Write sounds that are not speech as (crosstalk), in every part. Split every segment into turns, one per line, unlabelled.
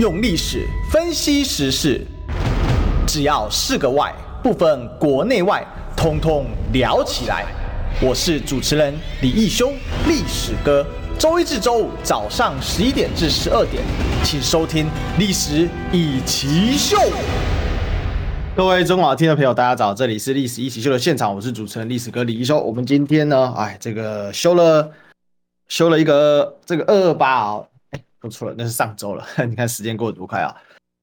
用历史分析时事，只要是个“外”，不分国内外，通通聊起来。我是主持人李义修，历史哥。周一至周五早上十一点至十二点，请收听《历史一奇秀》。各位中广听的朋友，大家早，这里是《历史一起秀》的现场，我是主持人历史哥李义修。我们今天呢，哎，这个修了修了一个这个二二八啊。都错了，那是上周了。(laughs) 你看时间过得多快啊！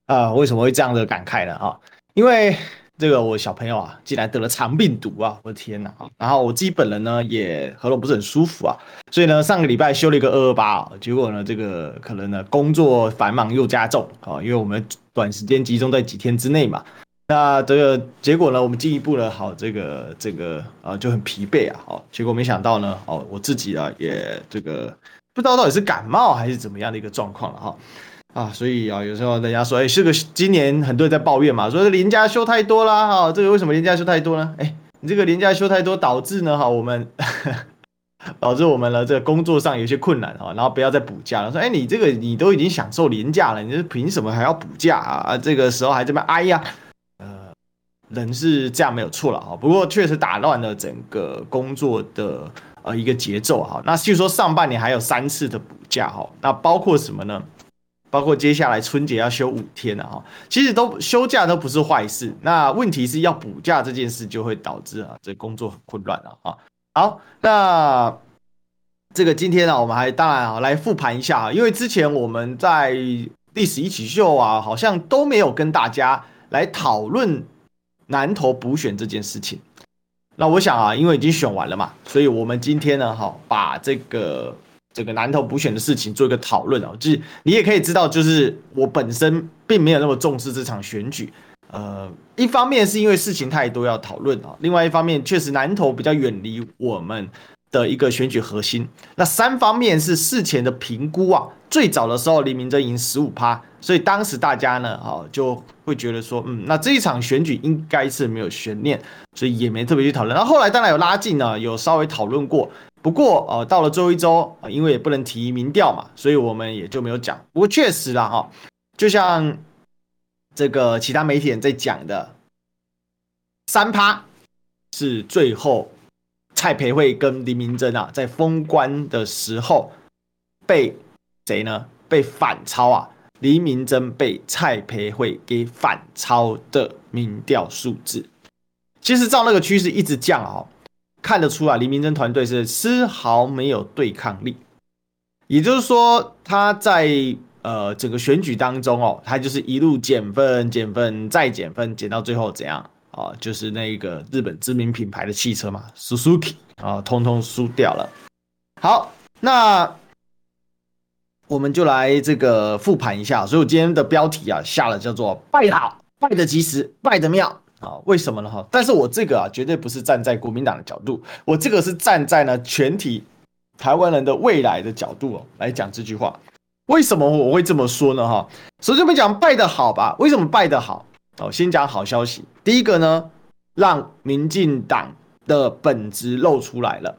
啊，为什么会这样的感慨呢？啊，因为这个我小朋友啊，竟然得了肠病毒啊！我的天呐！啊，然后我自己本人呢，也喉咙不是很舒服啊，所以呢，上个礼拜休了一个二二八啊，结果呢，这个可能呢，工作繁忙又加重啊，因为我们短时间集中在几天之内嘛，那这个结果呢，我们进一步呢，好，这个这个啊，就很疲惫啊，好，结果没想到呢，哦，我自己啊，也这个。不知道到底是感冒还是怎么样的一个状况了哈啊，所以啊，有时候人家说，哎，是个今年很多人在抱怨嘛，说这连假休太多啦哈，这个为什么连假休太多呢？哎，你这个连假休太多，导致呢哈，我们 (laughs) 导致我们的这个工作上有些困难哈，然后不要再补假了。说，哎，你这个你都已经享受连假了，你这凭什么还要补假啊？啊，这个时候还这么哀呀？呃，人是这样没有错了哈，不过确实打乱了整个工作的。呃，一个节奏哈，那据说上半年还有三次的补假哈，那包括什么呢？包括接下来春节要休五天了哈，其实都休假都不是坏事，那问题是要补假这件事就会导致啊，这工作很混乱了啊。好，那这个今天呢，我们还当然啊来复盘一下啊，因为之前我们在历史一起秀啊，好像都没有跟大家来讨论南投补选这件事情。那我想啊，因为已经选完了嘛，所以我们今天呢，哈，把这个这个南投补选的事情做一个讨论啊。就是你也可以知道，就是我本身并没有那么重视这场选举。呃，一方面是因为事情太多要讨论啊，另外一方面确实南投比较远离我们的一个选举核心。那三方面是事前的评估啊。最早的时候，黎明溱赢十五趴，所以当时大家呢，哦，就会觉得说，嗯，那这一场选举应该是没有悬念，所以也没特别去讨论。那后，后来当然有拉近呢，有稍微讨论过。不过，呃，到了最后一周，因为也不能提民调嘛，所以我们也就没有讲。不过确实啦，哈，就像这个其他媒体人在讲的，三趴是最后蔡培慧跟林明溱啊，在封关的时候被。谁呢？被反超啊！林明溱被蔡培慧给反超的民调数字，其实照那个趋势一直降哦，看得出啊林明溱团队是丝毫没有对抗力。也就是说，他在呃整个选举当中哦，他就是一路减分、减分再减分，减到最后怎样啊、就是那一个日本知名品牌的汽车嘛，Suzuki 啊，通通输掉了。好，那。我们就来这个复盘一下，所以我今天的标题啊下了叫做“败好，败的及时，败的妙”啊，为什么呢？哈，但是我这个啊绝对不是站在国民党的角度，我这个是站在呢全体台湾人的未来的角度哦来讲这句话。为什么我会这么说呢？哈，首先我们讲败的好吧，为什么败的好？哦，先讲好消息，第一个呢，让民进党的本质露出来了。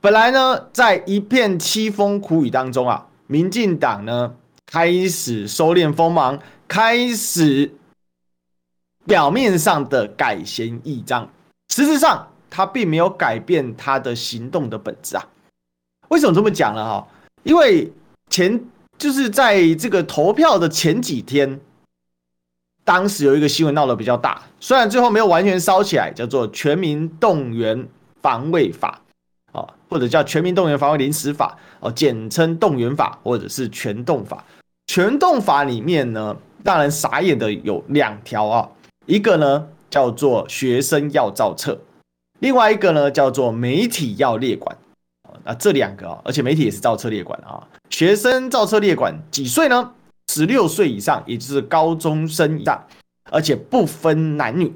本来呢，在一片凄风苦雨当中啊。民进党呢开始收敛锋芒，开始表面上的改弦易张，实质上他并没有改变他的行动的本质啊。为什么这么讲呢？哈，因为前就是在这个投票的前几天，当时有一个新闻闹得比较大，虽然最后没有完全烧起来，叫做《全民动员防卫法》。啊，或者叫全民动员防卫临时法，哦，简称动员法，或者是全动法。全动法里面呢，让人傻眼的有两条啊，一个呢叫做学生要造册，另外一个呢叫做媒体要列管。那这两个啊，而且媒体也是造册列管啊。学生造册列管几岁呢？十六岁以上，也就是高中生以上，而且不分男女。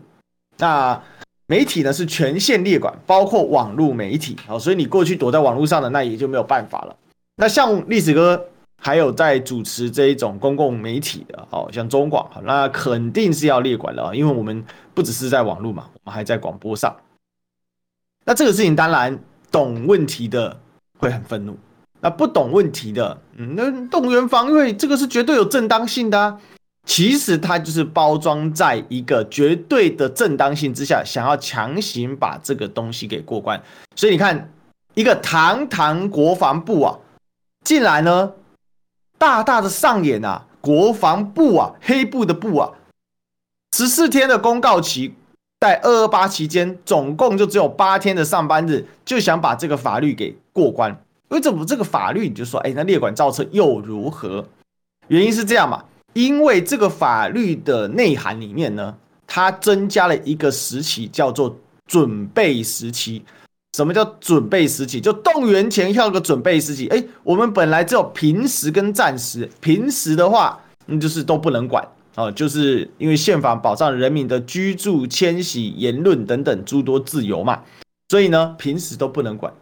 那媒体呢是全线列管，包括网络媒体，好，所以你过去躲在网络上的那也就没有办法了。那像历史哥还有在主持这一种公共媒体的，好，像中广，那肯定是要列管了，因为我们不只是在网络嘛，我们还在广播上。那这个事情当然懂问题的会很愤怒，那不懂问题的，嗯，那动员防卫这个是绝对有正当性的啊。其实它就是包装在一个绝对的正当性之下，想要强行把这个东西给过关。所以你看，一个堂堂国防部啊，进来呢，大大的上演啊，国防部啊，黑布的布啊，十四天的公告期，在二二八期间，总共就只有八天的上班日，就想把这个法律给过关。为什么这个法律你就说，哎，那列管造车又如何？原因是这样嘛。因为这个法律的内涵里面呢，它增加了一个时期，叫做准备时期。什么叫准备时期？就动员前要有个准备时期。哎，我们本来只有平时跟战时，平时的话，那就是都不能管啊，就是因为宪法保障人民的居住、迁徙、言论等等诸多自由嘛，所以呢，平时都不能管。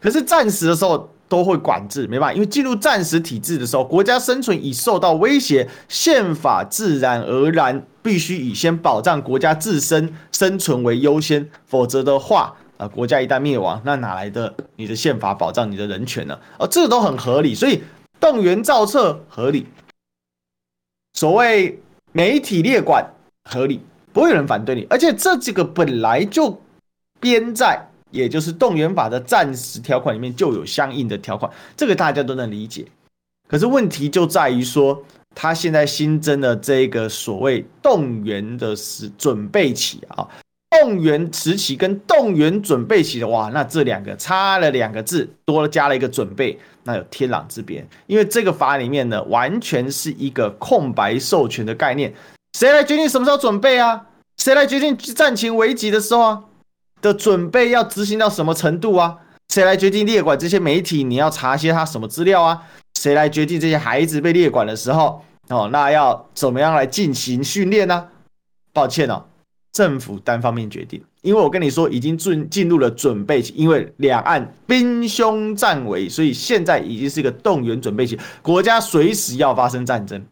可是战时的时候，都会管制，没办法，因为进入战时体制的时候，国家生存已受到威胁，宪法自然而然必须以先保障国家自身生存为优先，否则的话，啊，国家一旦灭亡，那哪来的你的宪法保障你的人权呢？而这都很合理，所以动员造册合理，所谓媒体列管合理，不会有人反对你，而且这几个本来就编在。也就是动员法的战时条款里面就有相应的条款，这个大家都能理解。可是问题就在于说，他现在新增的这个所谓动员的时准备期啊，动员时期跟动员准备期的哇，那这两个差了两个字，多了加了一个准备，那有天壤之别。因为这个法里面呢，完全是一个空白授权的概念，谁来决定什么时候准备啊？谁来决定战情危急的时候啊？的准备要执行到什么程度啊？谁来决定列管这些媒体？你要查些他什么资料啊？谁来决定这些孩子被列管的时候哦？那要怎么样来进行训练呢？抱歉哦，政府单方面决定，因为我跟你说已经进进入了准备期，因为两岸兵凶战危，所以现在已经是一个动员准备期，国家随时要发生战争，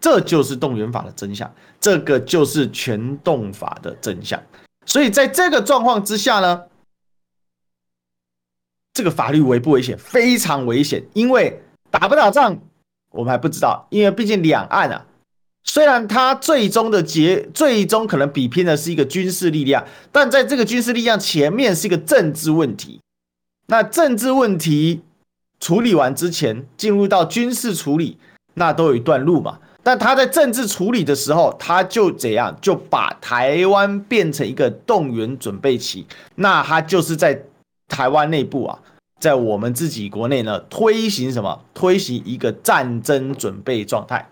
这就是动员法的真相，这个就是全动法的真相。所以在这个状况之下呢，这个法律危不危险？非常危险，因为打不打仗我们还不知道，因为毕竟两岸啊，虽然它最终的结，最终可能比拼的是一个军事力量，但在这个军事力量前面是一个政治问题。那政治问题处理完之前，进入到军事处理，那都有一段路嘛。但他在政治处理的时候，他就怎样就把台湾变成一个动员准备期，那他就是在台湾内部啊，在我们自己国内呢推行什么？推行一个战争准备状态。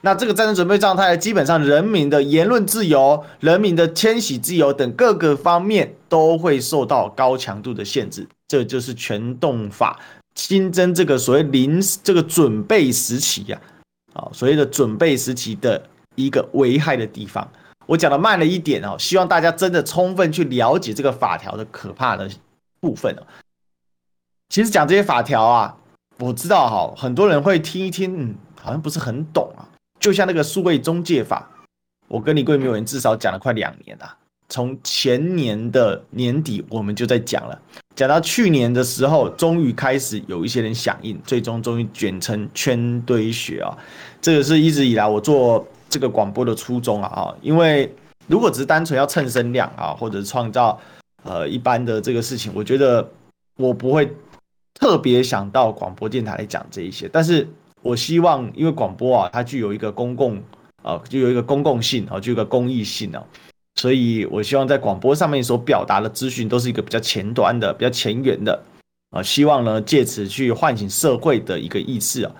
那这个战争准备状态，基本上人民的言论自由、人民的迁徙自由等各个方面都会受到高强度的限制。这就是全动法新增这个所谓临这个准备时期呀、啊，所谓的准备时期的一个危害的地方，我讲的慢了一点哦，希望大家真的充分去了解这个法条的可怕的部分哦。其实讲这些法条啊，我知道哈，很多人会听一听，嗯，好像不是很懂啊。就像那个数位中介法，我跟李贵明委员至少讲了快两年了，从前年的年底我们就在讲了。讲到去年的时候，终于开始有一些人响应，最终终于卷成圈堆雪啊！这个是一直以来我做这个广播的初衷啊！啊，因为如果只是单纯要蹭声量啊，或者创造呃一般的这个事情，我觉得我不会特别想到广播电台来讲这一些。但是我希望，因为广播啊，它具有一个公共啊，具有一个公共性啊，具有一个公益性啊。所以，我希望在广播上面所表达的资讯都是一个比较前端的、比较前沿的啊，希望呢借此去唤醒社会的一个意识啊，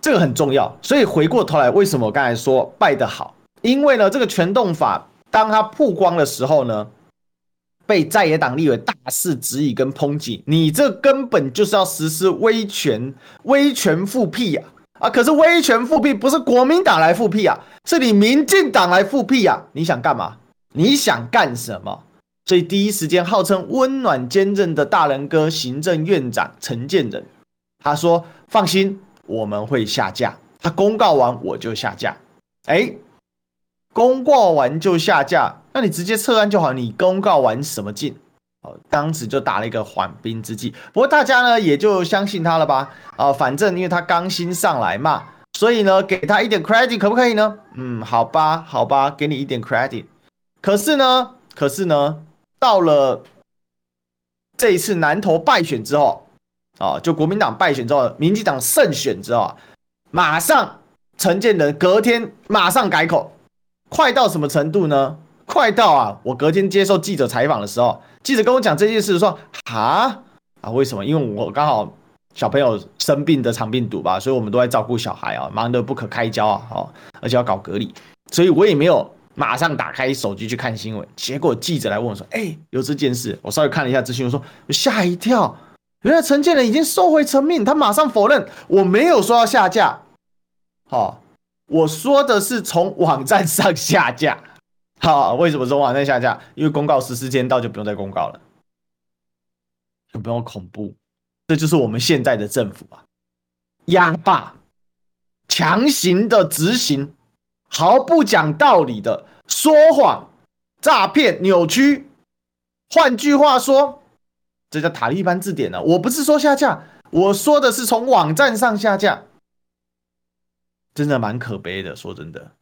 这个很重要。所以回过头来，为什么我刚才说败得好？因为呢，这个全动法当它曝光的时候呢，被在野党立委大肆质疑跟抨击，你这根本就是要实施威权、威权复辟呀！啊！啊可是威权复辟不是国民党来复辟啊，是你民进党来复辟啊！你想干嘛？你想干什么？所以第一时间号称温暖坚韧的大仁哥行政院长陈建仁，他说：“放心，我们会下架。他公告完我就下架。”哎，公告完就下架，那你直接撤案就好。你公告完什么劲？哦，当时就打了一个缓兵之计。不过大家呢也就相信他了吧？啊，反正因为他刚新上来嘛，所以呢给他一点 credit 可不可以呢？嗯，好吧，好吧，给你一点 credit。可是呢，可是呢，到了这一次南投败选之后，啊，就国民党败选之后，民进党胜选之后，马上陈建仁隔天马上改口，快到什么程度呢？快到啊！我隔天接受记者采访的时候，记者跟我讲这件事，说哈啊，为什么？因为我刚好小朋友生病的肠病毒吧，所以我们都在照顾小孩啊，忙得不可开交啊，哦，而且要搞隔离，所以我也没有马上打开手机去看新闻。结果记者来问我说：“哎，有这件事？”我稍微看了一下资讯，我说吓一跳，原来陈建仁已经收回成命，他马上否认，我没有说要下架。好，哦，我说的是从网站上下架。好，为什么说网站下架？因为公告实施间到就不用再公告了，就不用恐怖？这就是我们现在的政府啊，压霸、强行的执行，毫不讲道理的说谎、诈骗、扭曲。换句话说，这叫塔利班字典呢、啊。我不是说下架，我说的是从网站上下架，真的蛮可悲的。说真的，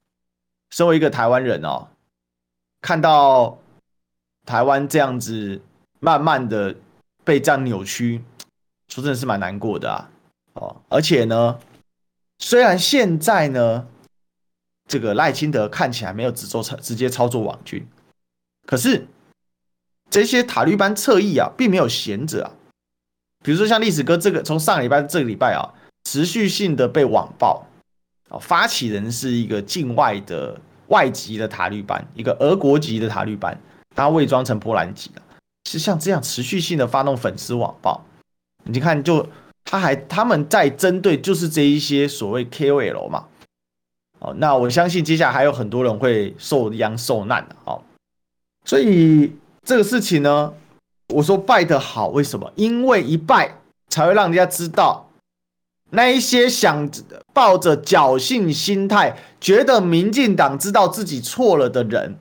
身为一个台湾人哦。看到台湾这样子慢慢的被这样扭曲，说真的是蛮难过的啊！哦，而且呢，虽然现在呢，这个赖清德看起来没有直接操直接操作网军，可是这些塔利班侧翼啊，并没有闲着啊。比如说像历史哥这个，从上个礼拜这个礼拜啊，持续性的被网暴啊，发起人是一个境外的。外籍的塔利班，一个俄国籍的塔利班，他伪装成波兰籍的，是像这样持续性的发动粉丝网暴。你看，就他还他们在针对就是这一些所谓 KOL 嘛。哦，那我相信接下来还有很多人会受殃受难的。哦，所以这个事情呢，我说拜得好，为什么？因为一拜才会让人家知道。那一些想抱着侥幸心态，觉得民进党知道自己错了的人，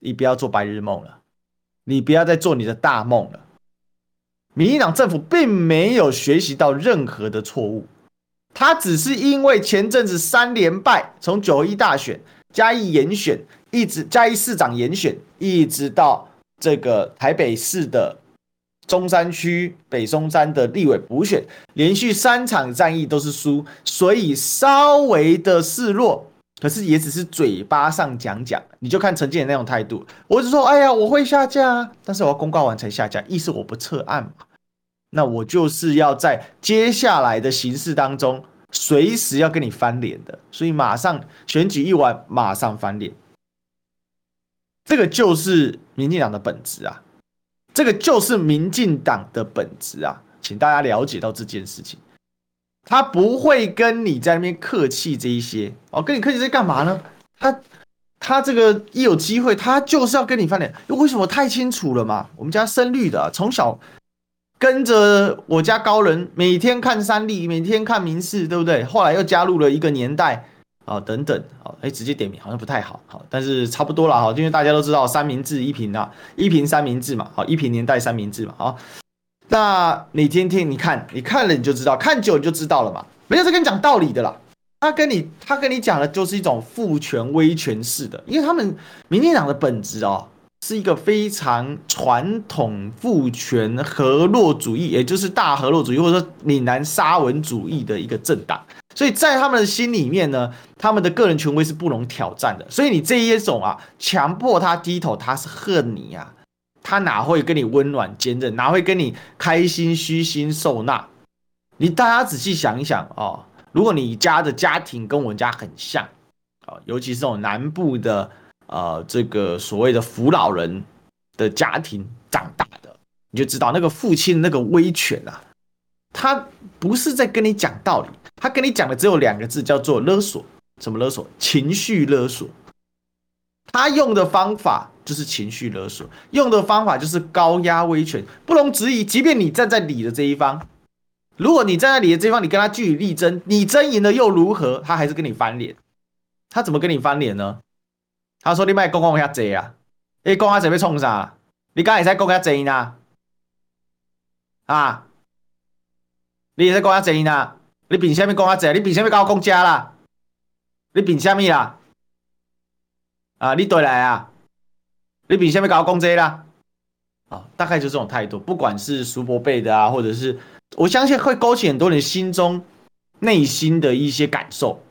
你不要做白日梦了，你不要再做你的大梦了。民进党政府并没有学习到任何的错误，他只是因为前阵子三连败，从九一大选、嘉义严选，一直嘉义市长严选，一直到这个台北市的。中山区北松山的立委补选，连续三场战役都是输，所以稍微的示弱，可是也只是嘴巴上讲讲。你就看陈建仁那种态度，我只说，哎呀，我会下架，但是我要公告完才下架，意思我不撤案嘛。那我就是要在接下来的形势当中，随时要跟你翻脸的，所以马上选举一完，马上翻脸，这个就是民进党的本质啊。这个就是民进党的本质啊，请大家了解到这件事情，他不会跟你在那边客气这一些哦，跟你客气在干嘛呢？他他这个一有机会，他就是要跟你翻脸。为什么？太清楚了嘛。我们家深绿的，从小跟着我家高人，每天看三立，每天看民视，对不对？后来又加入了一个年代。啊，等等，好，哎，直接点名好像不太好，好，但是差不多了哈，因为大家都知道三明治一瓶啊，一瓶三明治嘛，好，一瓶年代三明治嘛，好，那你天天你看，你看了你就知道，看久你就知道了嘛，没有在跟你讲道理的啦，他跟你他跟你讲的就是一种父权威权式的，因为他们民进党的本质哦，是一个非常传统父权河洛主义，也就是大河洛主义或者说闽南沙文主义的一个政党。所以在他们的心里面呢，他们的个人权威是不容挑战的。所以你这一种啊，强迫他低头，他是恨你、啊，他哪会跟你温暖坚韧，哪会跟你开心虚心受纳？你大家仔细想一想哦，如果你家的家庭跟我们家很像啊，尤其是这种南部的呃这个所谓的扶老人的家庭长大的，你就知道那个父亲那个威权啊，他不是在跟你讲道理。他跟你讲的只有两个字，叫做勒索。什么勒索？情绪勒索。他用的方法就是情绪勒索，用的方法就是高压威权，不容置疑。即便你站在理的这一方，如果你站在理的这一方，你跟他据理力争，你争赢了又如何？他还是跟你翻脸。他怎么跟你翻脸呢？他说：“你卖公公下贼啊！哎，公阿贼被冲啥？你刚才在公遐济呢？啊？你也在公遐济呢？你凭什么讲遐济？你凭什么跟我讲假啦？你凭什么啦？啊？你对来啊？你凭什么跟我讲这啦？啊，大概就这种态度，不管是苏伯辈的啊，或者是我相信会勾起很多人心中内心的一些感受。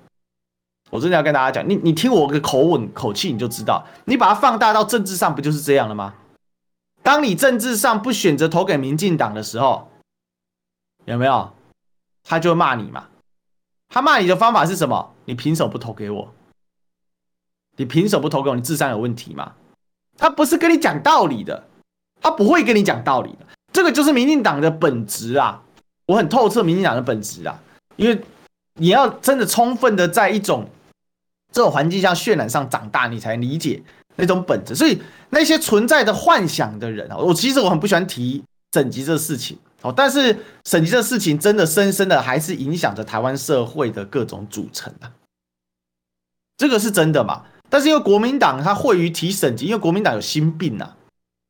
我真的要跟大家讲，你你听我的口吻口气，你就知道，你把它放大到政治上，不就是这样了吗？当你政治上不选择投给民进党的时候，有没有？他就会骂你嘛。他骂你的方法是什么？你凭什么不投给我？你凭什么不投给我？你智商有问题吗？他不是跟你讲道理的，他不会跟你讲道理的。这个就是民进党的本质啊！我很透彻民进党的本质啊，因为你要真的充分的在一种。这种环境下渲染上长大，你才理解那种本质。所以那些存在的幻想的人啊，我其实我很不喜欢提整级这事情哦。但是省级这事情真的深深的还是影响着台湾社会的各种组成啊，这个是真的嘛？但是因为国民党他会于提省级，因为国民党有心病呐，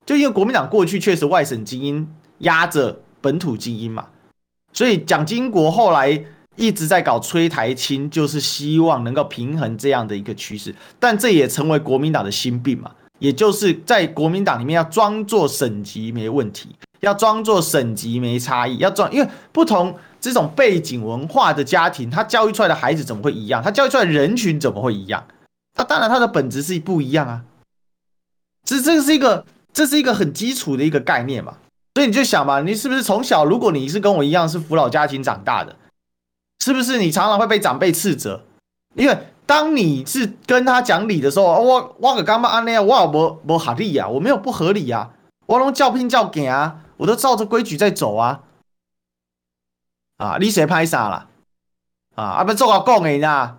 就因为国民党过去确实外省精英压着本土精英嘛，所以蒋经国后来。一直在搞催台青，就是希望能够平衡这样的一个趋势，但这也成为国民党的心病嘛，也就是在国民党里面要装作省级没问题，要装作省级没差异，要装，因为不同这种背景文化的家庭，他教育出来的孩子怎么会一样？他教育出来的人群怎么会一样？那当然他的本质是不一样啊，这这是一个这是一个很基础的一个概念嘛，所以你就想嘛，你是不是从小，如果你是跟我一样是扶老家庭长大的？是不是你常常会被长辈斥责？因为当你是跟他讲理的时候，我我可刚刚安那，我我我合理呀，我没有不合理呀，我拢照拼照给啊，我都照着规矩在走啊。啊，你谁拍啥啦？啊，啊不做我讲的呢？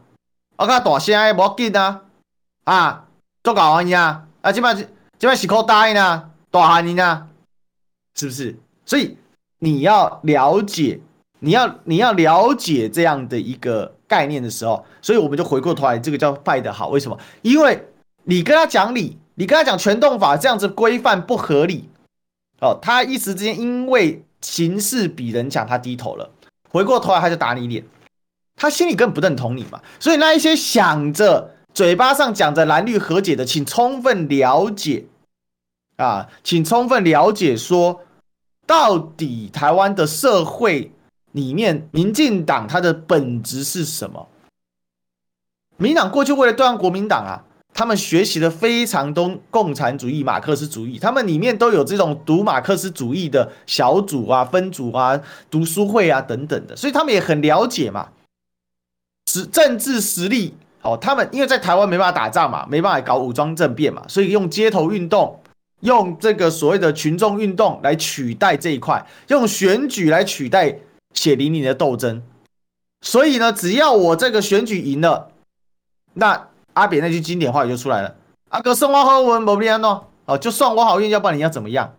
我较大声的无要紧啊。啊，做搞完呀？啊，这摆这摆是靠大呢，大汉呢？是不是？所以你要了解。你要你要了解这样的一个概念的时候，所以我们就回过头来，这个叫败得好。为什么？因为你跟他讲理，你跟他讲全动法这样子规范不合理，哦，他一时之间因为形势比人强，他低头了，回过头来他就打你脸，他心里根本不认同你嘛。所以那一些想着嘴巴上讲着蓝绿和解的，请充分了解啊，请充分了解说，到底台湾的社会。里面，民进党它的本质是什么？民党过去为了对抗国民党啊，他们学习了非常多共产主义、马克思主义，他们里面都有这种读马克思主义的小组啊、分组啊、读书会啊等等的，所以他们也很了解嘛，实政治实力哦。他们因为在台湾没办法打仗嘛，没办法搞武装政变嘛，所以用街头运动，用这个所谓的群众运动来取代这一块，用选举来取代。血淋淋的斗争，所以呢，只要我这个选举赢了，那阿扁那句经典话语就出来了：“阿哥送我好运，不必安喏，哦，就算我好运，要不然你要怎么样？”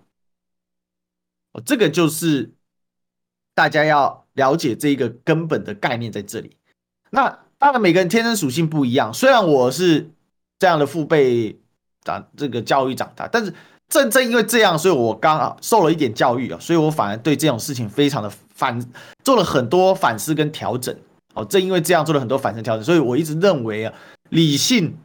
哦，这个就是大家要了解这一个根本的概念在这里。那当然，每个人天生属性不一样，虽然我是这样的父辈长这个教育长大，但是。正正因为这样，所以我刚好受了一点教育啊，所以我反而对这种事情非常的反，做了很多反思跟调整。正因为这样做了很多反身调整，所以我一直认为啊，理性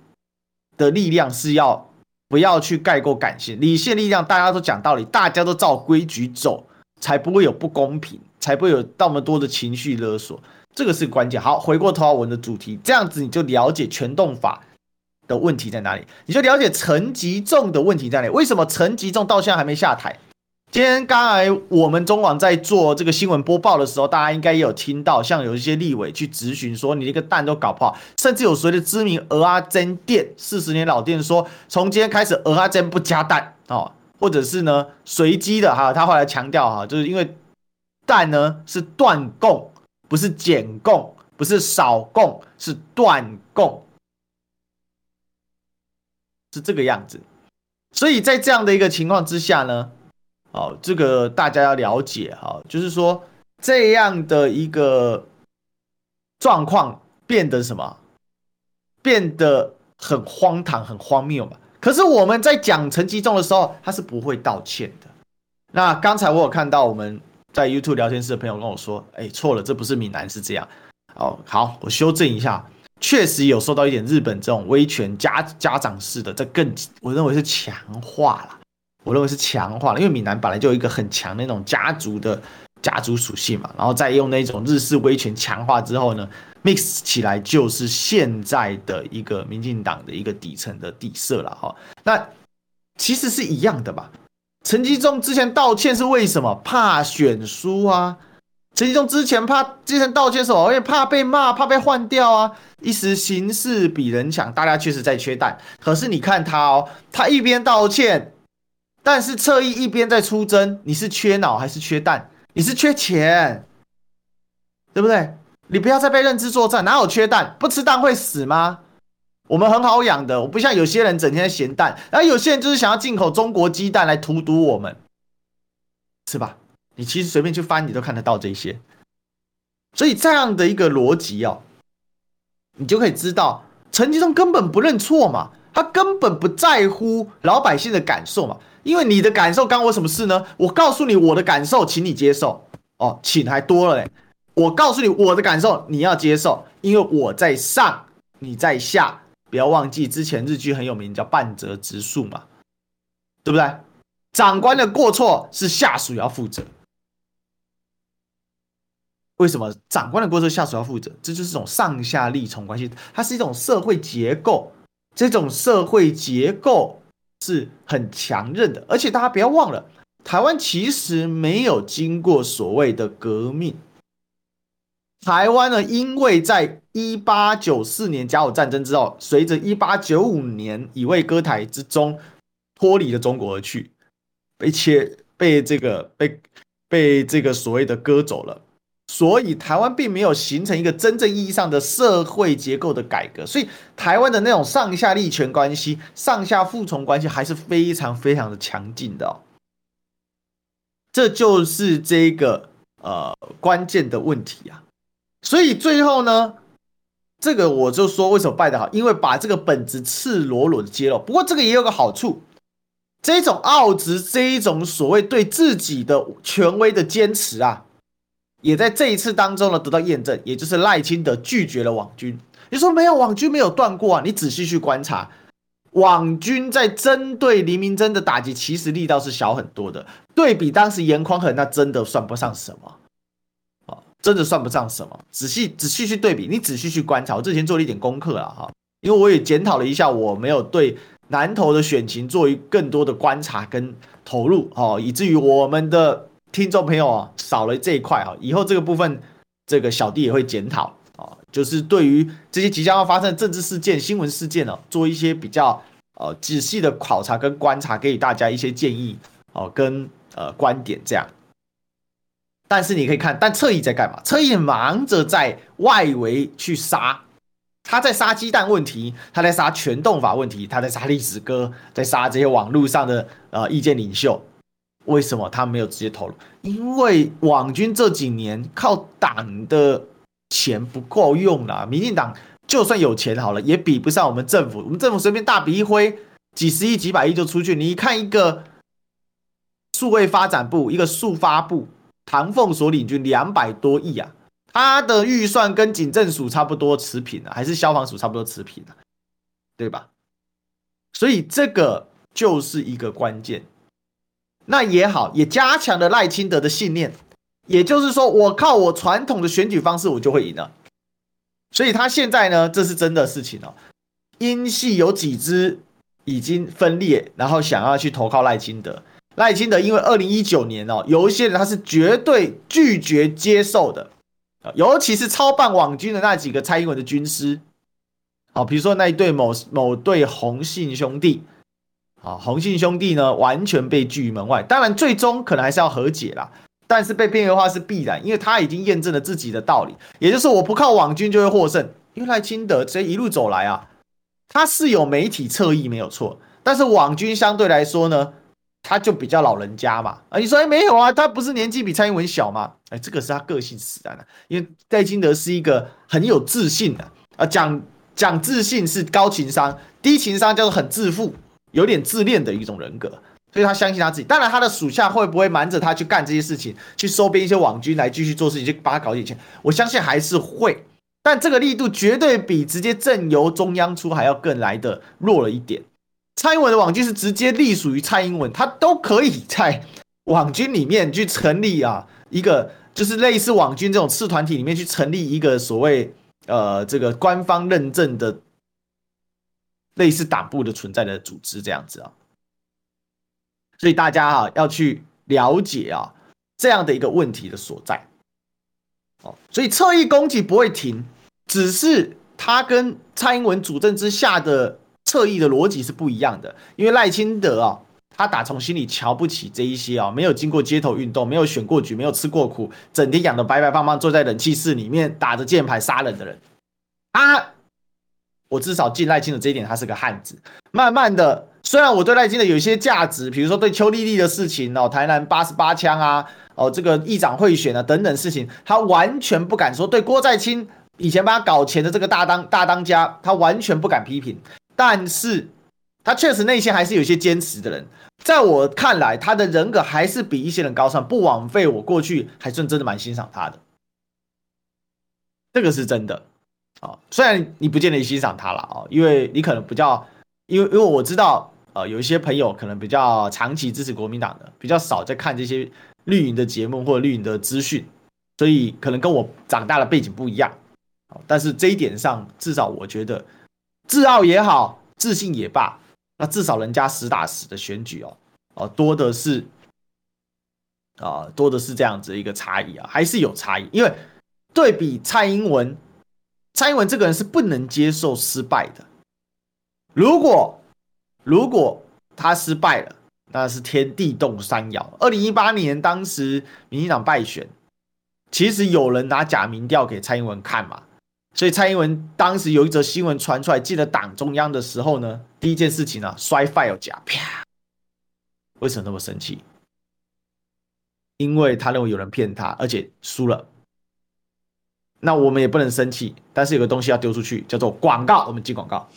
的力量是要不要去盖过感性，理性力量大家都讲道理，大家都照规矩走，才不会有不公平，才不会有那么多的情绪勒索，这个是关键。好，回过头来我们的主题，这样子你就了解全动法。的问题在哪里？你就了解陈吉仲的问题在哪里？为什么陈吉仲到现在还没下台？今天刚才我们中网在做这个新闻播报的时候，大家应该也有听到，像有一些立委去质询说，你那个蛋都搞不好，甚至有谁的知名鹅啊珍店，四十年老店说，从今天开始鹅啊珍不加蛋哦，或者是呢随机的哈，他后来强调哈，就是因为蛋呢是断供，不是减供，不是少供，是断供。是这个样子，所以在这样的一个情况之下呢，哦，这个大家要了解哈，就是说这样的一个状况变得什么，变得很荒唐、很荒谬嘛。可是我们在讲陈吉仲的时候，他是不会道歉的。那刚才我有看到我们在 YouTube 聊天室的朋友跟我说：“哎，错了，这不是闽南，是这样。”哦，好，我修正一下，确实有受到一点日本这种威权家家长式的，这更我认为是强化了。我认为是强化了，因为闽南本来就有一个很强的那种家族的家族属性嘛，然后再用那种日式威权强化之后呢，mix 起来就是现在的一个民进党的一个底层的底色了哈。那其实是一样的吧？陈吉仲之前道歉是为什么？怕选输啊。陈吉仲之前怕之前道歉什么？因为怕被骂，怕被换掉啊。一时形势比人强，大家确实在缺蛋。可是你看他哦，他一边道歉。但是侧翼一边在出征，你是缺脑还是缺蛋？你是缺钱，对不对？你不要再被认知作战，哪有缺蛋？不吃蛋会死吗？我们很好养的，我不像有些人整天咸蛋，然后有些人就是想要进口中国鸡蛋来荼毒我们，是吧？你其实随便去翻，你都看得到这些。所以这样的一个逻辑哦，你就可以知道陈吉仲根本不认错嘛，他根本不在乎老百姓的感受嘛。因为你的感受干我什么事呢？我告诉你我的感受，请你接受哦，请还多了嘞。我告诉你我的感受，你要接受，因为我在上，你在下。不要忘记之前日剧很有名，叫半泽直树嘛，对不对？长官的过错是下属要负责。为什么长官的过错下属要负责？这就是一种上下利从关系，它是一种社会结构，这种社会结构。是很强韧的，而且大家不要忘了，台湾其实没有经过所谓的革命。台湾呢，因为在一八九四年甲午战争之后，随着一八九五年乙未割台之中脱离了中国而去，被切被这个被被这个所谓的割走了。所以台湾并没有形成一个真正意义上的社会结构的改革，所以台湾的那种上下利权关系、上下服从关系还是非常非常的强劲的哦。这就是这个呃关键的问题啊。所以最后呢，这个我就说为什么败得好，因为把这个本质赤裸裸的揭露。不过这个也有个好处，这种傲执，这一种所谓对自己的权威的坚持啊。也在这一次当中呢得到验证，也就是赖清德拒绝了网军。你说没有网军没有断过啊？你仔细去观察，网军在针对黎明真的打击其实力道是小很多的。对比当时严宽恒，那真的算不上什么啊，真的算不上什么。仔细仔细去对比，你仔细去观察。我之前做了一点功课了哈，因为我也检讨了一下，我没有对南投的选情做一更多的观察跟投入哦，以至于我们的。听众朋友啊，少了这一块啊，以后这个部分，这个小弟也会检讨啊，就是对于这些即将要发生的政治事件、新闻事件呢，做一些比较呃仔细的考察跟观察，给大家一些建议哦，跟呃观点这样。但是你可以看，但侧翼在干嘛？侧翼忙着在外围去杀，他在杀鸡蛋问题，他在杀全动法问题，他在杀历史哥，在杀这些网络上的呃意见领袖。为什么他没有直接投入？因为网军这几年靠党的钱不够用了。民进党就算有钱好了，也比不上我们政府。我们政府随便大笔一挥，几十亿、几百亿就出去。你看一个数位发展部，一个数发部，唐凤所领军两百多亿啊，他的预算跟警政署差不多持平啊，还是消防署差不多持平啊，对吧？所以这个就是一个关键。那也好，也加强了赖清德的信念，也就是说，我靠我传统的选举方式，我就会赢了。所以他现在呢，这是真的事情哦。英系有几支已经分裂，然后想要去投靠赖清德。赖清德因为二零一九年哦，有一些人他是绝对拒绝接受的，尤其是操办网军的那几个蔡英文的军师，好，比如说那一对某某对红姓兄弟。啊，洪姓兄弟呢，完全被拒于门外。当然，最终可能还是要和解啦，但是被边缘化是必然，因为他已经验证了自己的道理，也就是我不靠网军就会获胜。因为赖清德这一路走来啊，他是有媒体侧翼没有错，但是网军相对来说呢，他就比较老人家嘛。啊，你说哎没有啊，他不是年纪比蔡英文小吗？哎，这个是他个性使然的，因为戴清德是一个很有自信的啊，讲讲自信是高情商，低情商叫做很自负。有点自恋的一种人格，所以他相信他自己。当然，他的属下会不会瞒着他去干这些事情，去收编一些网军来继续做事情，去帮他搞点钱？我相信还是会，但这个力度绝对比直接正由中央出还要更来的弱了一点。蔡英文的网军是直接隶属于蔡英文，他都可以在网军里面去成立啊一个。就是类似网军这种次团体里面去成立一个所谓呃这个官方认证的类似党部的存在的组织这样子啊，所以大家啊要去了解啊这样的一个问题的所在，哦，所以侧翼攻击不会停，只是他跟蔡英文主政之下的侧翼的逻辑是不一样的，因为赖清德啊。他打从心里瞧不起这一些啊，没有经过街头运动，没有选过举，没有吃过苦，整天养得白白胖胖，坐在冷气室里面打着键盘杀人的人。啊，我至少敬赖清德这一点，他是个汉子。慢慢的，虽然我对赖清德有一些价值，比如说对邱丽丽的事情哦，台南八十八枪啊，哦这个议长贿选啊等等事情，他完全不敢说。对郭在清以前帮他搞钱的这个大当大当家，他完全不敢批评。但是。他确实内心还是有些坚持的人，在我看来，他的人格还是比一些人高尚，不枉费我过去还算真的蛮欣赏他的，这个是真的啊。虽然你不见得欣赏他了啊，因为你可能比较，因为因为我知道，呃，有一些朋友可能比较长期支持国民党的，比较少在看这些绿营的节目或者绿营的资讯，所以可能跟我长大的背景不一样。但是这一点上，至少我觉得，自傲也好，自信也罢。那至少人家实打实的选举哦，哦多的是，啊多的是这样子一个差异啊，还是有差异。因为对比蔡英文，蔡英文这个人是不能接受失败的。如果如果他失败了，那是天地动山摇。二零一八年当时民进党败选，其实有人拿假民调给蔡英文看嘛。所以蔡英文当时有一则新闻传出来，进了党中央的时候呢，第一件事情呢，摔 file 夹，啪！为什么那么生气？因为他认为有人骗他，而且输了。那我们也不能生气，但是有个东西要丢出去，叫做广告。我们进广告。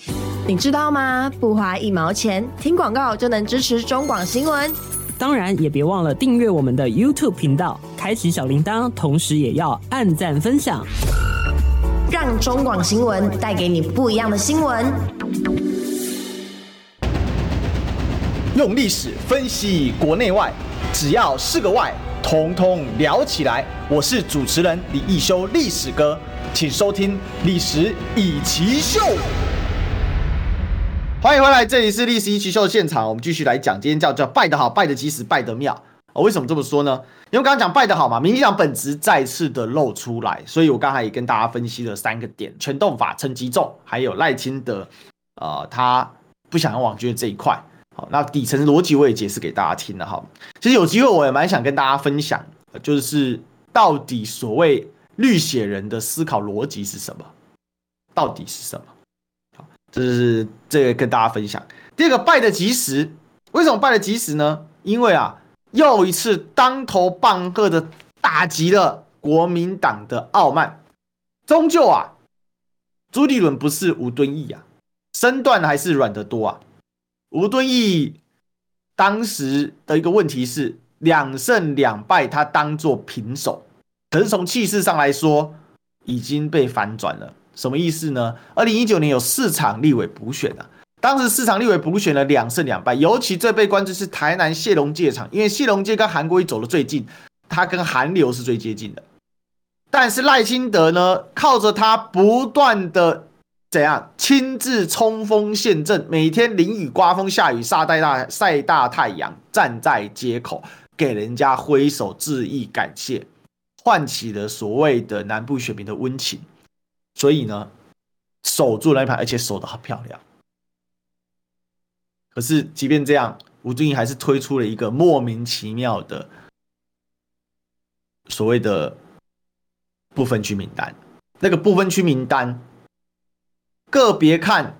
你知道吗？不花一毛钱，听广告就能支持中广新闻。
当然，也别忘了订阅我们的 YouTube 频道，开启小铃铛，同时也要按赞分享。
让中广新闻带给你不一样的新闻。
用历史分析国内外，只要是个“外”，通通聊起来。我是主持人李易修，历史哥，请收听《历史易起秀》。
欢迎回来，这里是《历史易起秀》的现场，我们继续来讲，今天叫叫“拜得好，拜得及时，拜得妙”。我为什么这么说呢？因为刚刚讲拜得好嘛，民进党本质再次的露出来，所以我刚才也跟大家分析了三个点：全动法层级重，还有赖清德，呃，他不想要网军这一块。好，那底层逻辑我也解释给大家听了哈。其实有机会我也蛮想跟大家分享，就是到底所谓绿血人的思考逻辑是什么？到底是什么？好，这是这个跟大家分享。第二个败得及时，为什么败得及时呢？因为啊。又一次当头棒喝的打击了国民党的傲慢。终究啊，朱立伦不是吴敦义啊，身段还是软得多啊。吴敦义当时的一个问题是两胜两败，他当做平手，可是从气势上来说已经被反转了。什么意思呢？二零一九年有四场立委补选啊。当时四场立委补选了两胜两败，尤其最被关注是台南谢龙介场，因为谢龙介跟韩国瑜走的最近，他跟韩流是最接近的。但是赖清德呢，靠着他不断的怎样亲自冲锋陷阵，每天淋雨刮风下雨晒大晒大太阳，站在街口给人家挥手致意感谢，唤起了所谓的南部选民的温情，所以呢，守住那一盘，而且守得很漂亮。可是，即便这样，吴尊义还是推出了一个莫名其妙的所谓的不分区名单。那个不分区名单，个别看，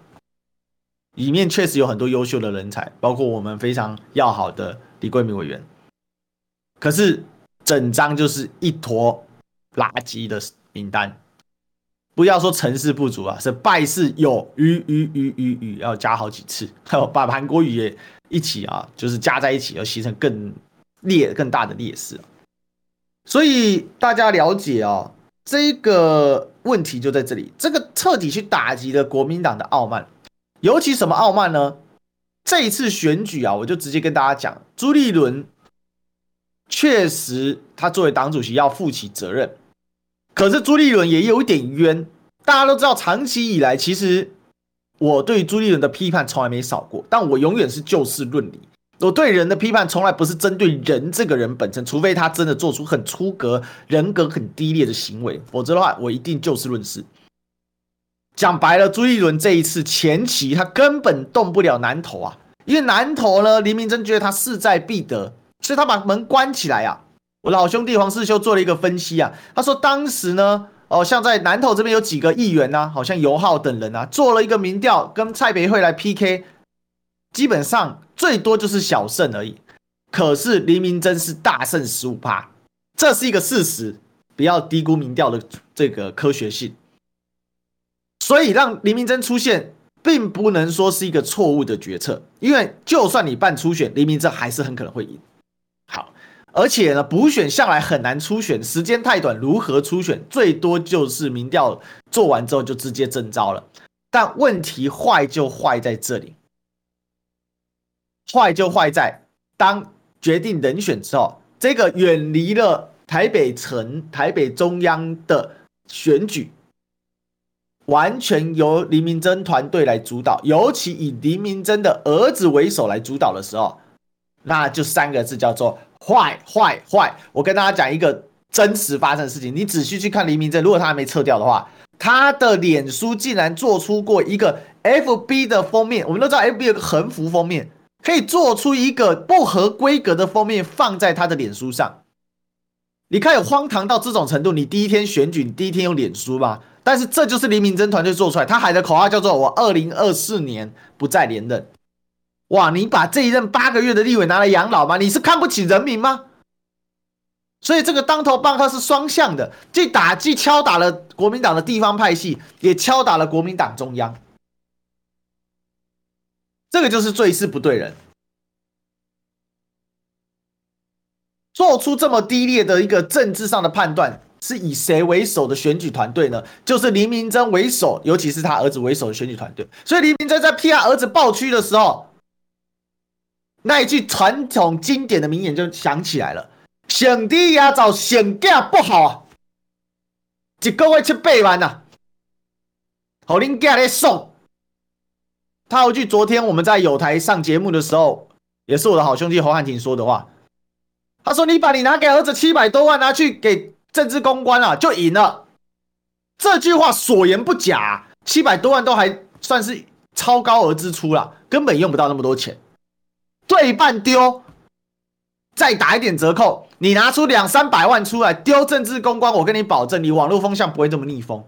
里面确实有很多优秀的人才，包括我们非常要好的李桂明委员。可是，整张就是一坨垃圾的名单。不要说成事不足啊，是败事有余余余余余，要加好几次，还有把韩国语也一起啊，就是加在一起，要形成更劣、更大的劣势。所以大家了解啊，这个问题就在这里，这个彻底去打击了国民党的傲慢，尤其什么傲慢呢？这一次选举啊，我就直接跟大家讲，朱立伦确实他作为党主席要负起责任。可是朱立伦也有一点冤，大家都知道，长期以来，其实我对朱立伦的批判从来没少过，但我永远是就事论理。我对人的批判从来不是针对人这个人本身，除非他真的做出很出格、人格很低劣的行为，否则的话，我一定就事论事。讲白了，朱立伦这一次前期他根本动不了南投啊，因为南投呢，林明溱觉得他势在必得，所以他把门关起来啊。我老兄弟黄世修做了一个分析啊，他说当时呢，哦，像在南投这边有几个议员啊，好像尤浩等人啊，做了一个民调，跟蔡培慧来 PK，基本上最多就是小胜而已。可是黎明真是大胜十五趴，这是一个事实，不要低估民调的这个科学性。所以让黎明真出现，并不能说是一个错误的决策，因为就算你办初选，黎明溱还是很可能会赢。好。而且呢，补选向来很难初选，时间太短，如何初选？最多就是民调做完之后就直接征召了。但问题坏就坏在这里，坏就坏在当决定人选之后，这个远离了台北城、台北中央的选举，完全由黎明真团队来主导，尤其以黎明真的儿子为首来主导的时候，那就三个字叫做。坏坏坏！我跟大家讲一个真实发生的事情，你仔细去看黎明真，如果他还没撤掉的话，他的脸书竟然做出过一个 FB 的封面。我们都知道 FB 有个横幅封面，可以做出一个不合规格的封面放在他的脸书上。你看有荒唐到这种程度？你第一天选举，你第一天用脸书吗？但是这就是林明溱团队做出来，他喊的口号叫做“我二零二四年不再连任”。哇！你把这一任八个月的立委拿来养老吗？你是看不起人民吗？所以这个当头棒喝是双向的，既打击敲打了国民党的地方派系，也敲打了国民党中央。这个就是最是不对人，做出这么低劣的一个政治上的判断，是以谁为首的选举团队呢？就是黎明溱为首，尤其是他儿子为首的选举团队。所以黎明溱在替他儿子抱屈的时候。那一句传统经典的名言就响起来了：“想低压早，想价不好啊，一个月七八万呐，好恁家来送。”他有句昨天我们在友台上节目的时候，也是我的好兄弟侯汉廷说的话。他说：“你把你拿给儿子七百多万拿去给政治公关啊，就赢了。”这句话所言不假，七百多万都还算是超高额支出了，根本用不到那么多钱。对半丢，再打一点折扣，你拿出两三百万出来丢政治公关，我跟你保证，你网络风向不会这么逆风。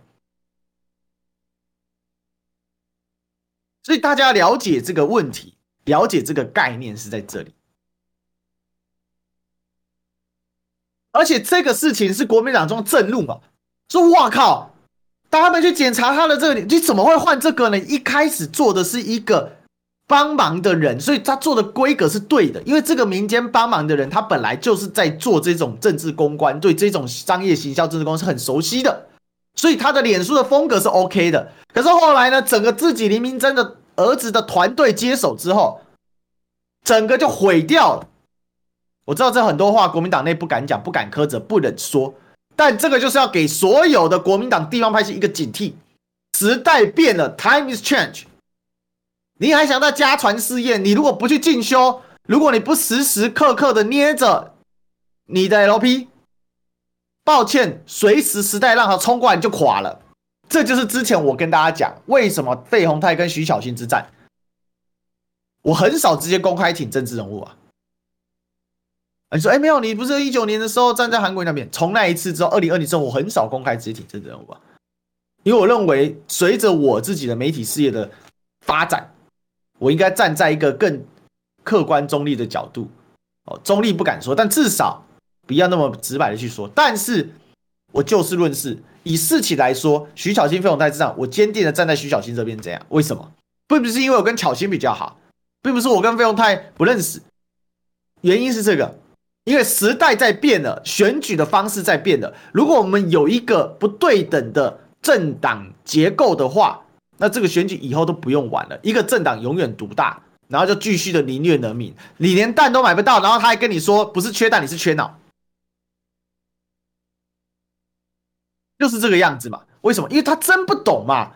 所以大家了解这个问题，了解这个概念是在这里。而且这个事情是国民党中震怒嘛？说哇靠，他们去检查他的这个，你怎么会换这个呢？一开始做的是一个。帮忙的人，所以他做的规格是对的，因为这个民间帮忙的人，他本来就是在做这种政治公关，对这种商业行销政治公关是很熟悉的，所以他的脸书的风格是 OK 的。可是后来呢，整个自己林明真的儿子的团队接手之后，整个就毁掉了。我知道这很多话国民党内不敢讲、不敢苛责、不忍说，但这个就是要给所有的国民党地方派系一个警惕：时代变了，Time is change。你还想在家传试验？你如果不去进修，如果你不时时刻刻的捏着你的 LP，抱歉，随时时代让他冲过来你就垮了。这就是之前我跟大家讲，为什么费鸿泰跟徐小新之战，我很少直接公开挺政治人物啊。你说，哎，没有，你不是一九年的时候站在韩国那边？从那一次之后，二零二零之后，我很少公开直接挺政治人物啊，因为我认为，随着我自己的媒体事业的发展。我应该站在一个更客观中立的角度，哦，中立不敢说，但至少不要那么直白的去说。但是我就事论事，以事情来说，徐巧芯、费永泰之战，我坚定的站在徐巧芯这边。怎样？为什么？并不是因为我跟巧芯比较好，并不是我跟费永泰不认识，原因是这个，因为时代在变了，选举的方式在变了。如果我们有一个不对等的政党结构的话，那这个选举以后都不用玩了，一个政党永远独大，然后就继续的凌虐人民，你连蛋都买不到，然后他还跟你说不是缺蛋，你是缺脑，就是这个样子嘛？为什么？因为他真不懂嘛。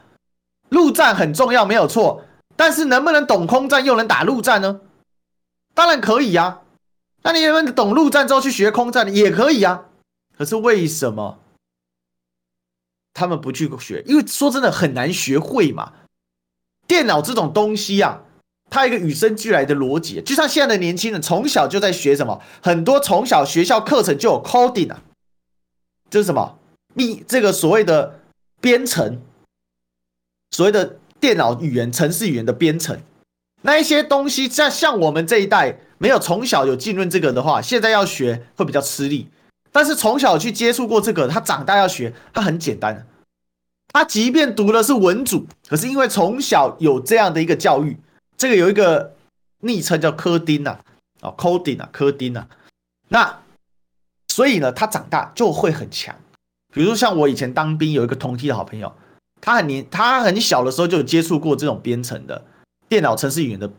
陆战很重要，没有错，但是能不能懂空战又能打陆战呢？当然可以呀、啊。那你能不能懂陆战之后去学空战也可以啊。可是为什么他们不去学？因为说真的很难学会嘛。电脑这种东西啊，它一个与生俱来的逻辑，就像现在的年轻人从小就在学什么，很多从小学校课程就有 coding 啊，这是什么？密这个所谓的编程。所谓的电脑语言、程式语言的编程，那一些东西，在像我们这一代没有从小有浸润这个的话，现在要学会比较吃力。但是从小去接触过这个，他长大要学，他很简单。他即便读的是文组，可是因为从小有这样的一个教育，这个有一个昵称叫科丁呐，哦，coding 啊，科丁啊，那所以呢，他长大就会很强。比如说像我以前当兵，有一个同梯的好朋友。他很年，他很小的时候就有接触过这种编程的电脑程式语言的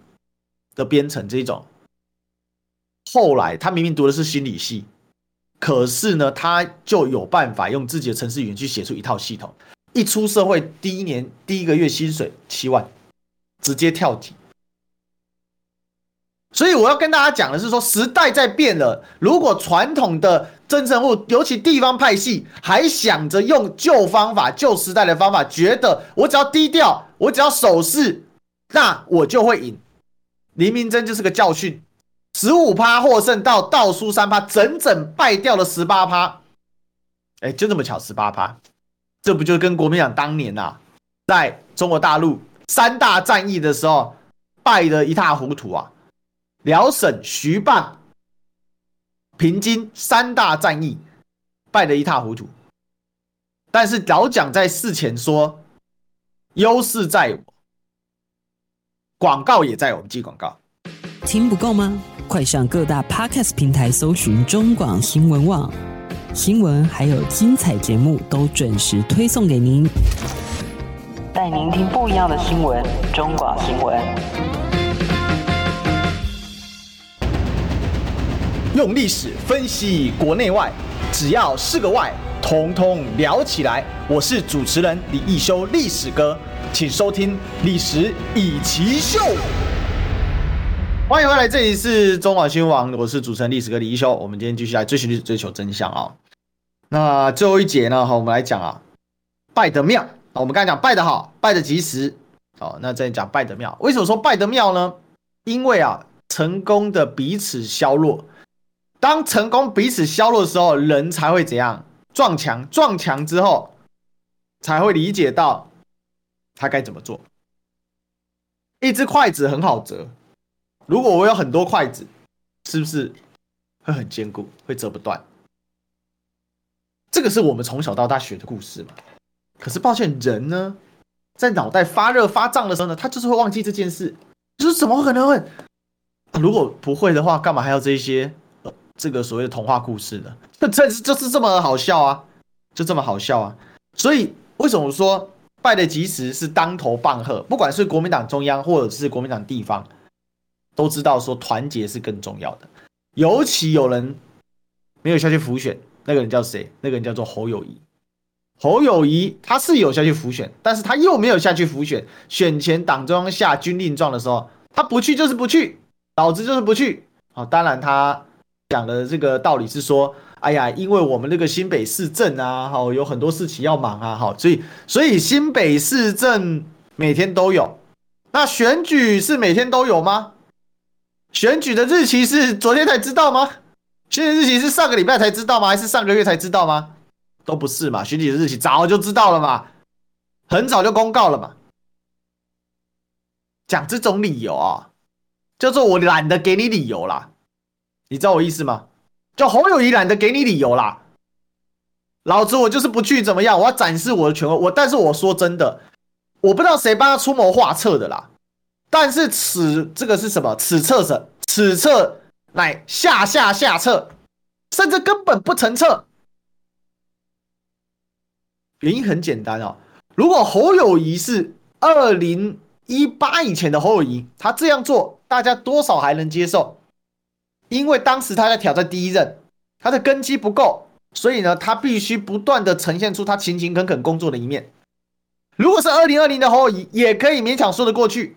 的编程这种。后来他明明读的是心理系，可是呢，他就有办法用自己的程式语言去写出一套系统。一出社会，第一年第一个月薪水七万，直接跳级。所以我要跟大家讲的是说，时代在变了。如果传统的政治人物，尤其地方派系，还想着用旧方法、旧时代的方法，觉得我只要低调，我只要守势，那我就会赢。林明真就是个教训，十五趴获胜到倒输三趴，整整败掉了十八趴。哎，就这么巧，十八趴，这不就跟国民党当年呐、啊，在中国大陆三大战役的时候败得一塌糊涂啊？辽沈、徐蚌。平津三大战役败得一塌糊涂，但是老蒋在事前说优势在我，广告也在我们寄广告。
听不够吗？快上各大 Podcast 平台搜寻中广新闻网，新闻还有精彩节目都准时推送给您，带您听不一样的新闻。中广新闻。
用历史分析国内外，只要是个“外”，统统聊起来。我是主持人李易修，历史哥，请收听《历史易起 SHOW》。欢迎回来，这里是中广新闻网，我是主持人历史哥李易修。我们今天继续来追寻历史，追求真相啊。那最后一节呢？好，我们来讲啊，败得妙。我们刚才讲败得好，败得及时。好，那再讲败得妙。为什么说败得妙呢？因为啊，成功的彼此削弱。当成功彼此削弱的时候，人才会怎样？撞墙，撞墙之后才会理解到他该怎么做。一只筷子很好折，如果我有很多筷子，是不是会很坚固，会折不断？这个是我们从小到大学的故事嘛。可是抱歉，人呢，在脑袋发热发胀的时候呢，他就是会忘记这件事。就是怎么可能会？如果不会的话，干嘛还要这些？这个所谓的童话故事呢，这这就是这么好笑啊，就这么好笑啊。所以为什么说败的及时是当头棒喝？不管是国民党中央或者是国民党地方，都知道说团结是更重要的。尤其有人没有下去辅选，那个人叫谁？那个人叫做侯友宜。侯友宜他是有下去辅选，但是他又没有下去辅选。选前党中央下军令状的时候，他不去就是不去，老子就是不去。好，当然他。讲的这个道理是说，哎呀，因为我们这个新北市政啊，好有很多事情要忙啊，好，所以所以新北市政每天都有。那选举是每天都有吗？选举的日期是昨天才知道吗？选举日期是上个礼拜才知道吗？还是上个月才知道吗？都不是嘛，选举的日期早就知道了嘛，很早就公告了嘛。讲这种理由啊，叫做我懒得给你理由啦。你知道我意思吗？叫侯友宜懒得给你理由啦。
老子我就是不去怎么样？我要展示我的权威。我但是我说真的，我不知道谁帮他出谋划策的啦。但是此这个是什么？此策者，此策乃下下下策，甚至根本不成策。原因很简单哦，如果侯友谊是二零一八以前的侯友谊，他这样做，大家多少还能接受？因为当时他在挑战第一任，他的根基不够。所以呢，他必须不断的呈现出他勤勤恳恳工作的一面。如果是二零二零的侯友谊，也可以勉强说得过去。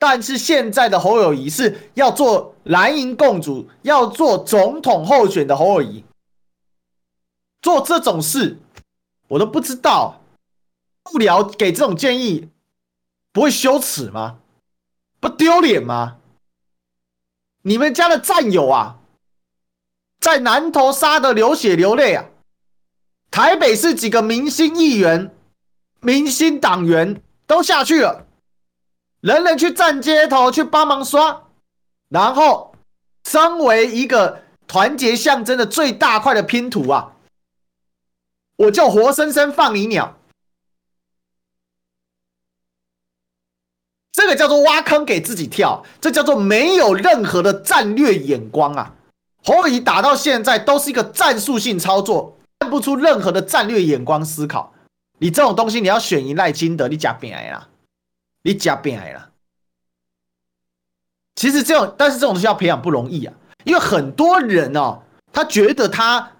但是现在的侯友谊是要做蓝营共主，要做总统候选的侯友谊，做这种事，我都不知道，不聊给这种建议，不会羞耻吗？不丢脸吗？你们家的战友啊！在南投杀得流血流泪啊！台北市几个明星议员、明星党员都下去了，人人去站街头去帮忙刷，然后身为一个团结象征的最大块的拼图啊，我就活生生放你鸟！这个叫做挖坑给自己跳，这叫做没有任何的战略眼光啊！侯友宜打到现在都是一个战术性操作，看不出任何的战略眼光思考。你这种东西，你要选赢赖金德，你假变矮了，你假变矮了。其实这种，但是这种东西要培养不容易啊，因为很多人哦，他觉得他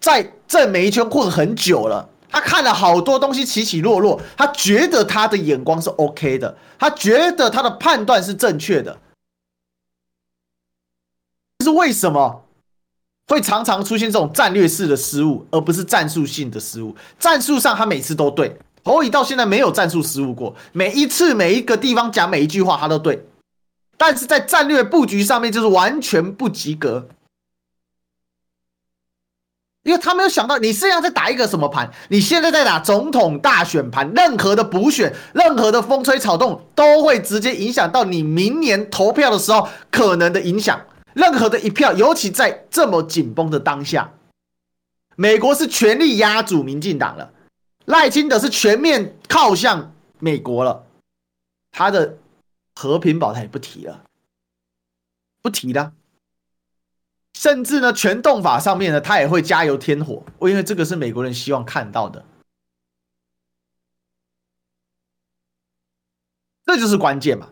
在这媒圈混很久了，他看了好多东西起起落落，他觉得他的眼光是 OK 的，他觉得他的判断是正确的。是为什么会常常出现这种战略式的失误，而不是战术性的失误？战术上他每次都对，侯乙到现在没有战术失误过，每一次每一个地方讲每一句话他都对，但是在战略布局上面就是完全不及格，因为他没有想到你现在在打一个什么盘，你现在在打总统大选盘，任何的补选，任何的风吹草动都会直接影响到你明年投票的时候可能的影响。任何的一票，尤其在这么紧绷的当下，美国是全力压住民进党了，赖清德是全面靠向美国了，他的和平保他也不提了，不提了，甚至呢，全动法上面呢，他也会加油添火，因为这个是美国人希望看到的，这就是关键嘛，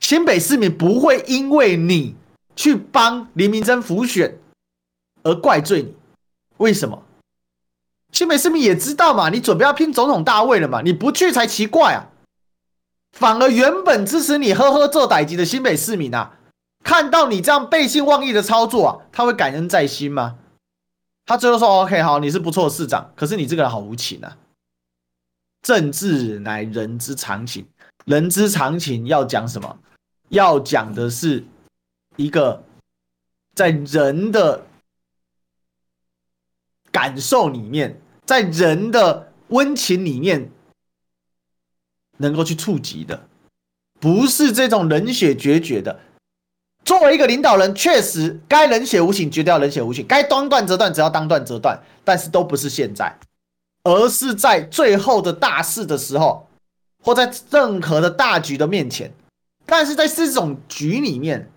新北市民不会因为你。去帮林明溱辅选而怪罪你，为什么？新北市民也知道嘛，你准备要拼总统大位了嘛，你不去才奇怪啊！反而原本支持你呵呵做代志的新北市民啊，看到你这样背信忘义的操作啊，他会感恩在心吗？他最后说：“OK，好，你是不错的市长，可是你这个人好无情啊！政治乃人之常情，人之常情要讲什么？要讲的是。”一个在人的感受里面，在人的温情里面能够去触及的，不是这种冷血决绝的。作为一个领导人，确实该冷血无情，绝对要冷血无情；该当断则断，只要当断则断。但是都不是现在，而是在最后的大事的时候，或在任何的大局的面前。但是在这种局里面。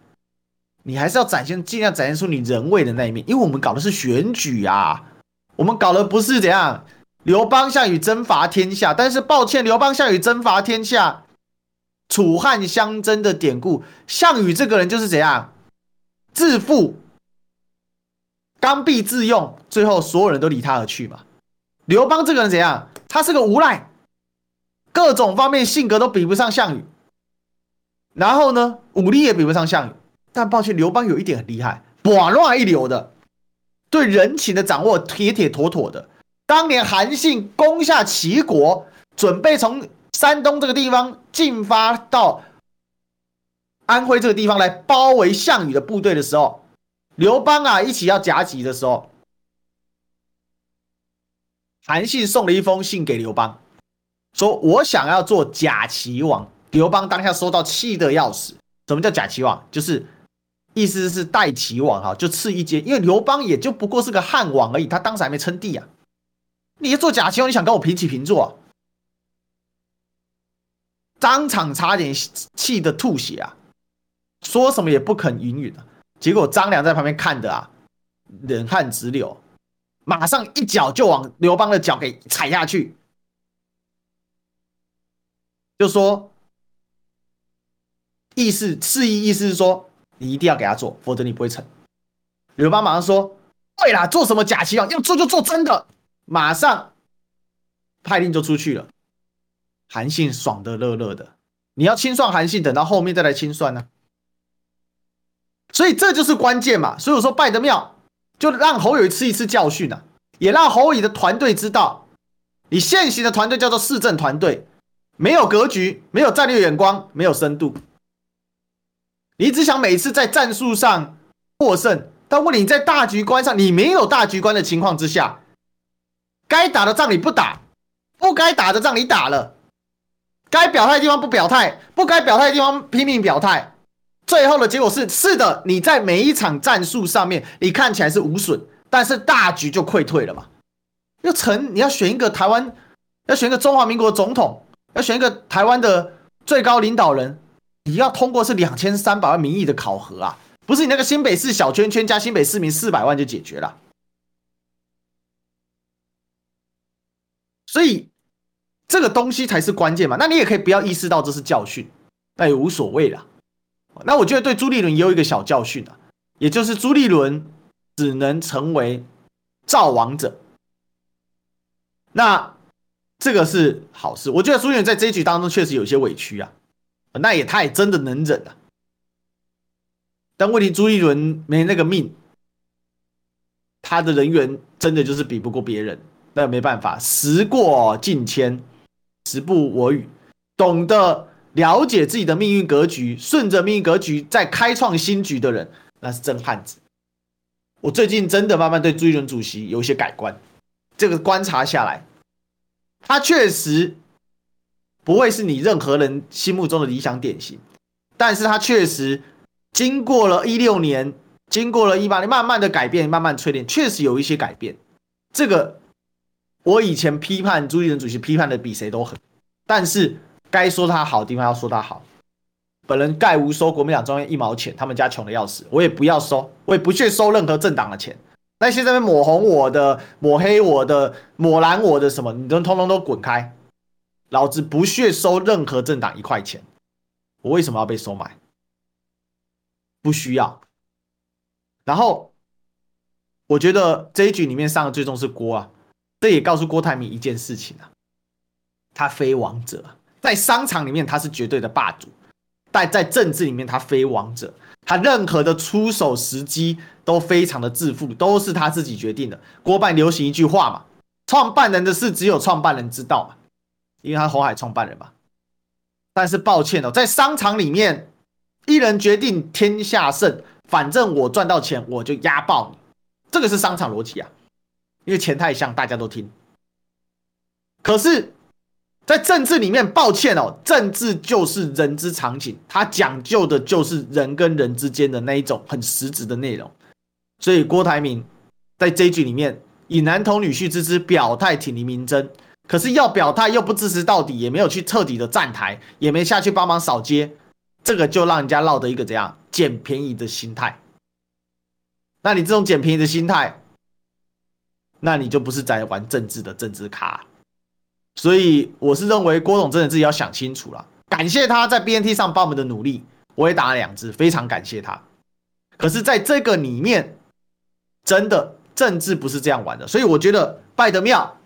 你还是要展现，尽量展现出你人味的那一面，因为我们搞的是选举啊，(laughs) 我们搞的不是怎样刘邦项羽征伐天下。但是抱歉，刘邦项羽征伐天下，楚汉相争的典故，项羽这个人就是怎样自负、刚愎自用，最后所有人都离他而去嘛。刘邦这个人怎样？他是个无赖，各种方面性格都比不上项羽，然后呢，武力也比不上项羽。但抱歉，刘邦有一点很厉害，寡乱一流的，对人情的掌握铁铁妥妥的。当年韩信攻下齐国，准备从山东这个地方进发到安徽这个地方来包围项羽的部队的时候，刘邦啊一起要夹击的时候，韩信送了一封信给刘邦，说我想要做假齐王。刘邦当下收到气得要死。什么叫假齐王？就是。意思是代齐王哈，就次一阶，因为刘邦也就不过是个汉王而已，他当时还没称帝啊。你要做假齐王，你想跟我平起平坐啊？当场差点气得吐血啊！说什么也不肯允允啊！结果张良在旁边看的啊，冷汗直流，马上一脚就往刘邦的脚给踩下去，就说意思示意意思是说，你一定要给他做，否则你不会成。刘邦马上说：“对啦，做什么假齐王？要做就做真的。”马上派令就出去了。韩信爽的乐乐的，你要清算韩信，等到后面再来清算呢、所以这就是关键嘛。所以我说拜得妙，就让侯友吃一次教训啊，也让侯友宜的团队知道，你现行的团队叫做市政团队，没有格局，没有战略眼光，没有深度。你只想每次在战术上获胜，但问题你在大局观上，你没有大局观的情况之下，该打的仗你不打，不该打的仗你打了。该表态的地方不表态，不该表态的地方拼命表态，最后的结果是：是的，你在每一场战术上面，你看起来是无损，但是大局就溃退了嘛。要成，你要选一个台湾，要选一个中华民国总统，要选一个台湾的最高领导人，你要通过是两千三百万民意的考核啊，不是你那个新北市小圈圈加新北市民四百万就解决了。所以。这个东西才是关键嘛，那你也可以不要意识到这是教训，那也无所谓了。那我觉得对朱立伦也有一个小教训啊，也就是朱立伦只能成为造王者。那这个是好事，我觉得朱立伦在这一局当中确实有些委屈啊，那也他也真的能忍啊。但问题朱立伦没那个命，他的人缘真的就是比不过别人，那没办法，时过境迁。时不我与，懂得了解自己的命运格局，顺着命运格局再开创新局的人，那是真汉子。我最近真的慢慢对朱一伦主席有一些改观。这个观察下来，他确实不会是你任何人心目中的理想典型，但是他确实经过了一六年，经过了一八年，慢慢的改变，慢慢淬炼，确实有一些改变。这个。我以前批判朱立伦主席，批判的比谁都狠，但是该说他好的地方要说他好。本人概无收国民党中央一毛钱，他们家穷的要死，我也不要收，我也不屑收任何政党的钱。那些在那抹红我的、抹黑我的、抹蓝我的什么，你都通通都滚开！老子不屑收任何政党一块钱，我为什么要被收买？不需要。然后我觉得这一局里面上的最终是锅啊。这也告诉郭台铭一件事情啊，他非王者，在商场里面他是绝对的霸主，但在政治里面他非王者，他任何的出手时机都非常的自负，都是他自己决定的。郭办流行一句话嘛，创办人的事只有创办人知道嘛，因为他红海创办人嘛。但是抱歉哦，在商场里面，一人决定天下胜，反正我赚到钱我就压爆你，这个是商场逻辑啊。因为钱太像，大家都听。可是，在政治里面，抱歉哦，政治就是人之常情，它讲究的就是人跟人之间的那一种很实质的内容。所以，郭台铭在这一局里面以男童女婿之姿表态挺黎明真，可是要表态又不支持到底，也没有去彻底的站台，也没下去帮忙扫街，这个就让人家落得一个怎样捡便宜的心态。那你这种捡便宜的心态，那你就不是在玩政治的政治卡，所以我是认为郭董真的自己要想清楚了。感谢他在 BNT 上帮我们的努力，我也打了两支，非常感谢他。可是，在这个里面，真的政治不是这样玩的，所以我觉得拜得妙。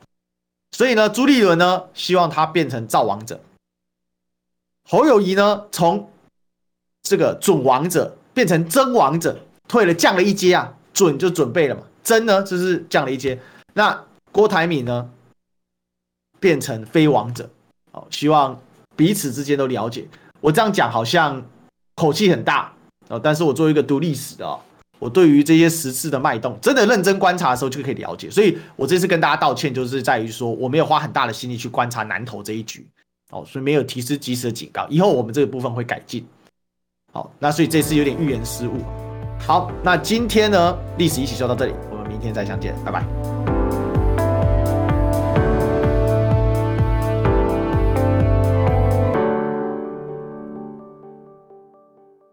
所以呢，朱立伦呢，希望他变成造王者；侯友谊呢，从这个准王者变成真王者，退了降了一阶啊，准就准备了嘛。真呢，就是降了一阶。那郭台铭呢，变成非王者。好，希望彼此之间都了解。我这样讲好像口气很大啊，但是我作为一个读历史的，我对于这些时事的脉动，真的认真观察的时候就可以了解。所以我这次跟大家道歉，就是在于说我没有花很大的心力去观察南投这一局，哦，所以没有提示及时的警告。以后我们这个部分会改进。好，那所以这次有点预言失误。好，那今天呢，历史一起就到这里，明天再相见，拜拜。